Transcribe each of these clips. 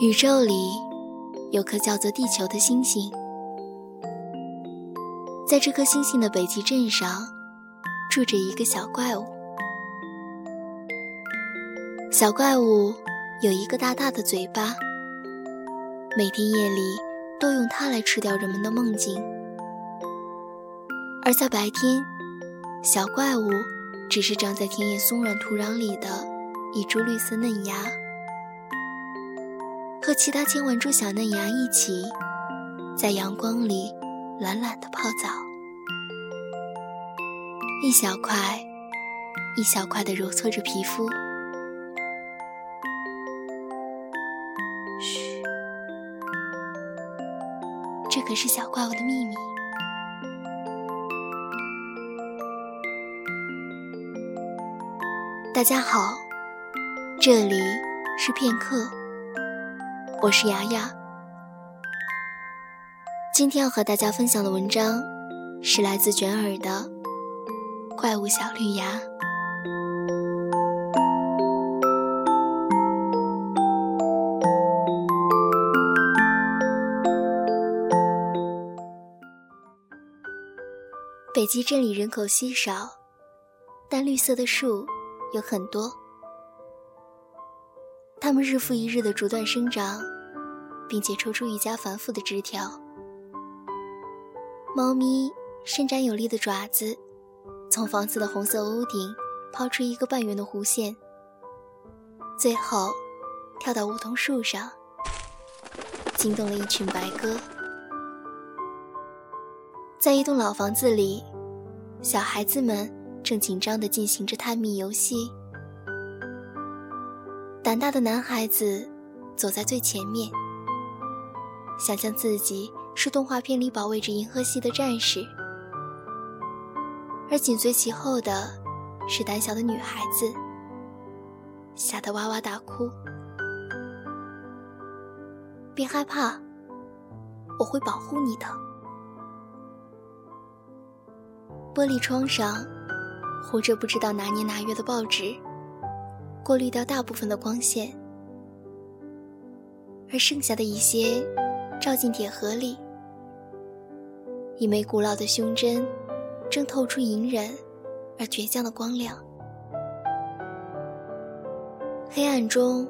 宇宙里有颗叫做地球的星星，在这颗星星的北极镇上，住着一个小怪物。小怪物有一个大大的嘴巴，每天夜里都用它来吃掉人们的梦境，而在白天，小怪物只是长在田野松软土壤里的一株绿色嫩芽。和其他亲吻住小嫩芽一起，在阳光里懒懒的泡澡，一小块一小块的揉搓着皮肤。嘘，这可是小怪物的秘密。大家好，这里是片刻。我是雅雅，今天要和大家分享的文章是来自卷耳的《怪物小绿芽》。北极镇里人口稀少，但绿色的树有很多。它们日复一日的逐段生长，并且抽出愈加繁复的枝条。猫咪伸展有力的爪子，从房子的红色屋顶抛出一个半圆的弧线，最后跳到梧桐树上，惊动了一群白鸽。在一栋老房子里，小孩子们正紧张地进行着探秘游戏。胆大的男孩子走在最前面，想象自己是动画片里保卫着银河系的战士，而紧随其后的是胆小的女孩子，吓得哇哇大哭。别害怕，我会保护你的。玻璃窗上糊着不知道哪年哪月的报纸。过滤掉大部分的光线，而剩下的一些照进铁盒里。一枚古老的胸针正透出隐忍而倔强的光亮。黑暗中，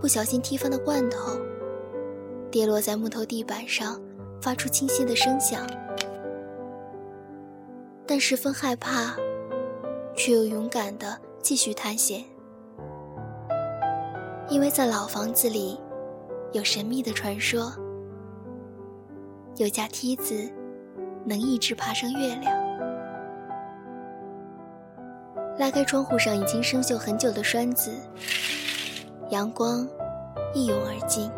不小心踢翻的罐头跌落在木头地板上，发出清晰的声响。但十分害怕，却又勇敢地继续探险。因为在老房子里，有神秘的传说，有架梯子能一直爬上月亮。拉开窗户上已经生锈很久的栓子，阳光一涌而进，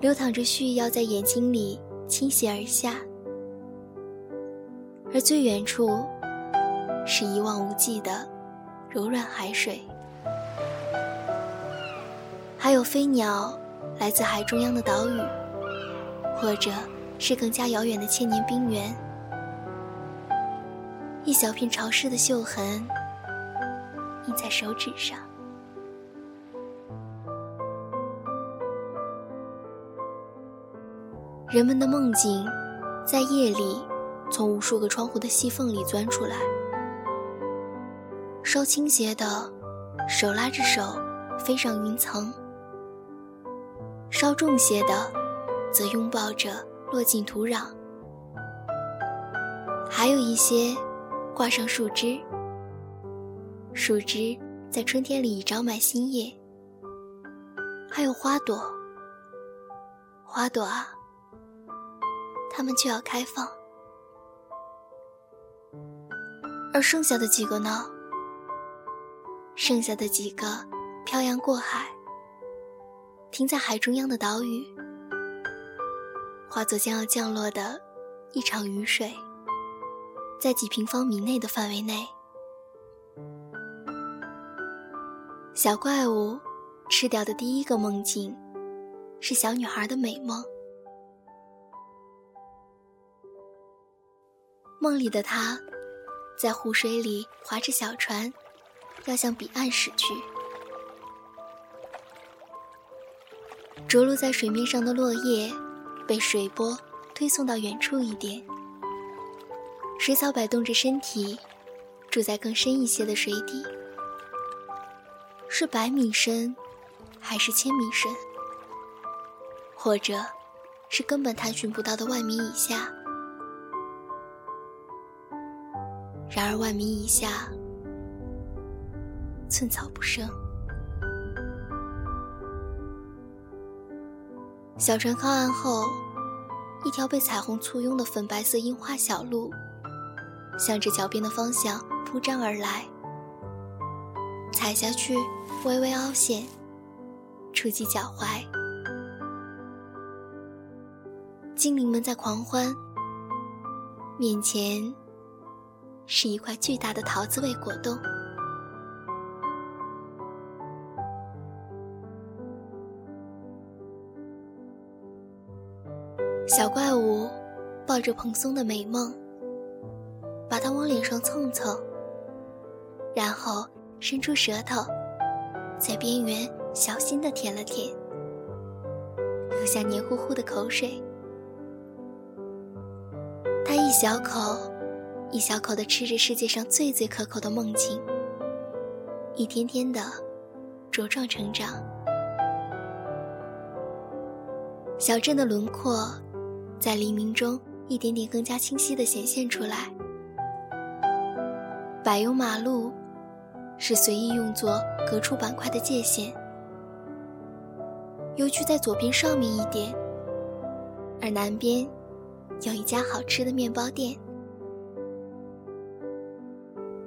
流淌着絮要在眼睛里倾泻而下，而最远处是一望无际的柔软海水。还有飞鸟，来自海中央的岛屿，或者是更加遥远的千年冰原。一小片潮湿的锈痕，印在手指上。人们的梦境，在夜里从无数个窗户的细缝里钻出来。稍倾斜的，手拉着手，飞上云层。稍重些的，则拥抱着落进土壤；还有一些挂上树枝，树枝在春天里长满新叶；还有花朵，花朵啊，它们就要开放。而剩下的几个呢？剩下的几个漂洋过海。停在海中央的岛屿，化作将要降落的一场雨水，在几平方米内的范围内。小怪物吃掉的第一个梦境，是小女孩的美梦。梦里的她，在湖水里划着小船，要向彼岸驶去。着陆在水面上的落叶被水波推送到远处一点。水草摆动着身体，住在更深一些的水底。是百米深，还是千米深？或者，是根本探寻不到的万米以下？然而，万米以下，寸草不生。小船靠岸后，一条被彩虹簇拥的粉白色樱花小路，向着脚边的方向铺张而来。踩下去，微微凹陷，触及脚踝。精灵们在狂欢，面前是一块巨大的桃子味果冻。小怪物抱着蓬松的美梦，把它往脸上蹭蹭，然后伸出舌头，在边缘小心地舔了舔，留下黏糊糊的口水。它一小口一小口地吃着世界上最最可口的梦境，一天天的茁壮成长。小镇的轮廓。在黎明中，一点点更加清晰地显现出来。柏油马路是随意用作隔出板块的界限。邮局在左边上面一点，而南边有一家好吃的面包店。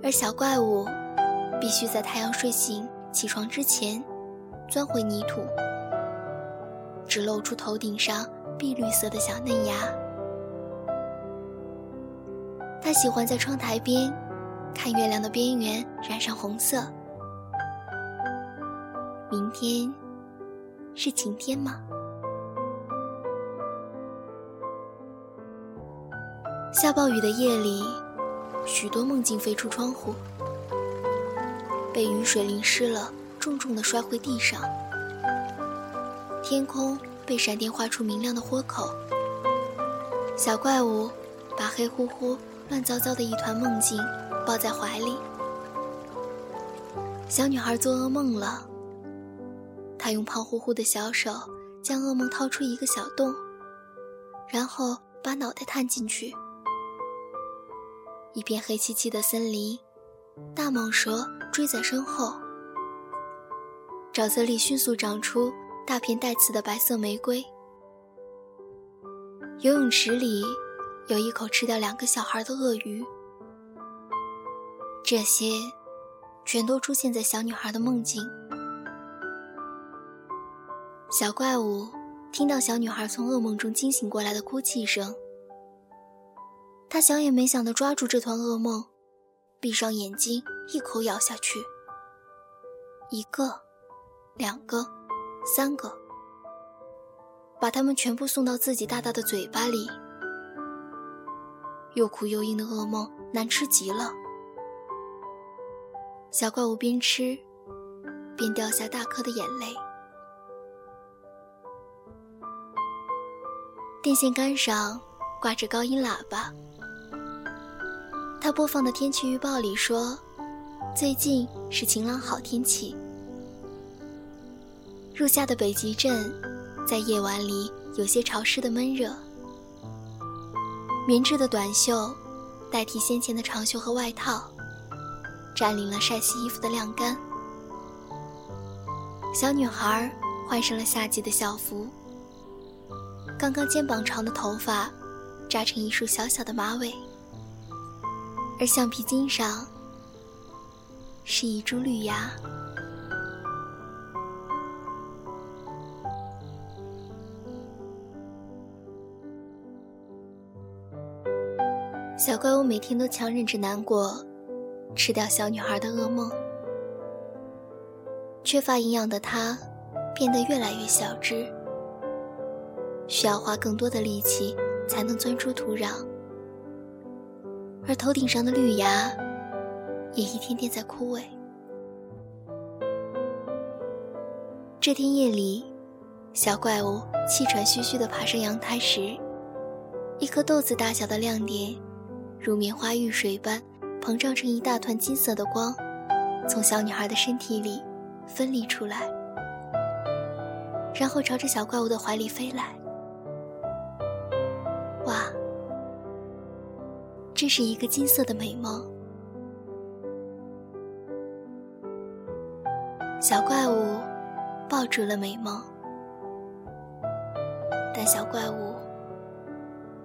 而小怪物必须在太阳睡醒、起床之前钻回泥土，只露出头顶上。碧绿色的小嫩芽，他喜欢在窗台边看月亮的边缘染上红色。明天是晴天吗？下暴雨的夜里，许多梦境飞出窗户，被雨水淋湿了，重重的摔回地上。天空。被闪电划出明亮的豁口，小怪物把黑乎乎、乱糟糟的一团梦境抱在怀里。小女孩做噩梦了，她用胖乎乎的小手将噩梦掏出一个小洞，然后把脑袋探进去。一片黑漆漆的森林，大蟒蛇追在身后，沼泽里迅速长出。大片带刺的白色玫瑰。游泳池里有一口吃掉两个小孩的鳄鱼。这些，全都出现在小女孩的梦境。小怪物听到小女孩从噩梦中惊醒过来的哭泣声，他想也没想的抓住这团噩梦，闭上眼睛，一口咬下去。一个，两个。三个，把它们全部送到自己大大的嘴巴里。又苦又硬的噩梦，难吃极了。小怪物边吃，边掉下大颗的眼泪。电线杆上挂着高音喇叭，它播放的天气预报里说，最近是晴朗好天气。入夏的北极镇，在夜晚里有些潮湿的闷热。棉质的短袖代替先前的长袖和外套，占领了晒洗衣服的晾干。小女孩换上了夏季的校服，刚刚肩膀长的头发扎成一束小小的马尾，而橡皮筋上是一株绿芽。小怪物每天都强忍着难过，吃掉小女孩的噩梦。缺乏营养的它，变得越来越小只，需要花更多的力气才能钻出土壤。而头顶上的绿芽，也一天天在枯萎。这天夜里，小怪物气喘吁吁地爬上阳台时，一颗豆子大小的亮点，如棉花遇水般膨胀成一大团金色的光，从小女孩的身体里分离出来，然后朝着小怪物的怀里飞来。哇，这是一个金色的美梦。小怪物抱住了美梦。但小怪物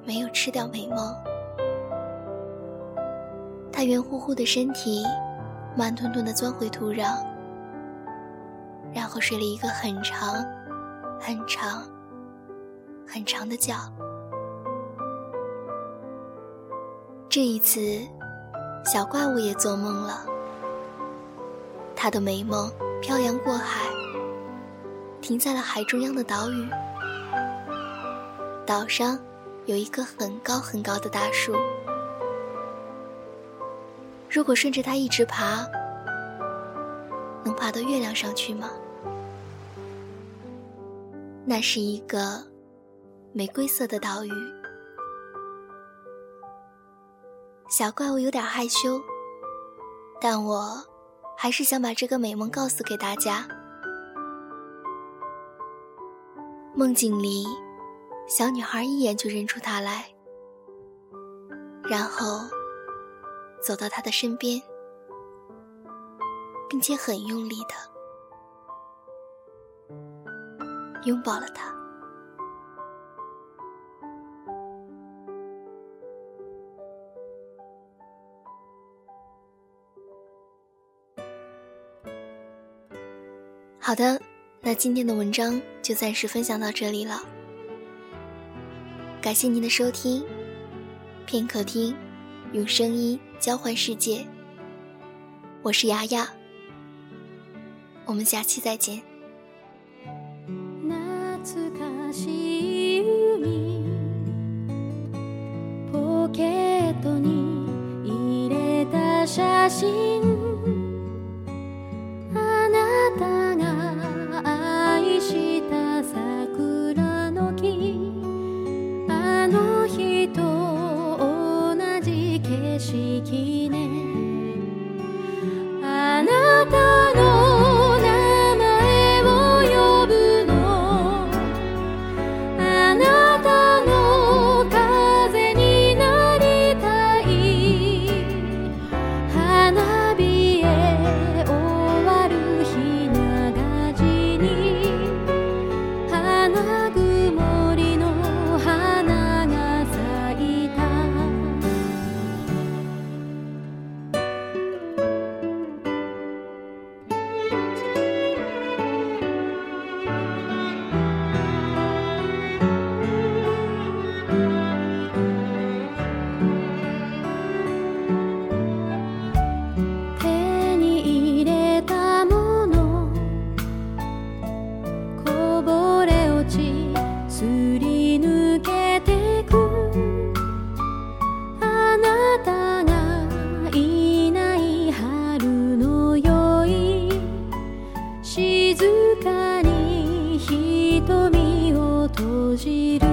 没有吃掉美梦，它圆乎乎的身体慢吞吞地钻回土壤，然后睡了一个很长、很长、很长的觉。这一次，小怪物也做梦了，他的美梦漂洋过海，停在了海中央的岛屿。岛上有一棵很高很高的大树，如果顺着它一直爬，能爬到月亮上去吗？那是一个玫瑰色的岛屿。小怪物有点害羞，但我还是想把这个美梦告诉给大家。梦境里。小女孩一眼就认出他来，然后走到他的身边，并且很用力的拥抱了他。好的，那今天的文章就暂时分享到这里了。感谢您的收听，片刻听，用声音交换世界。我是雅雅，我们下期再见。感じる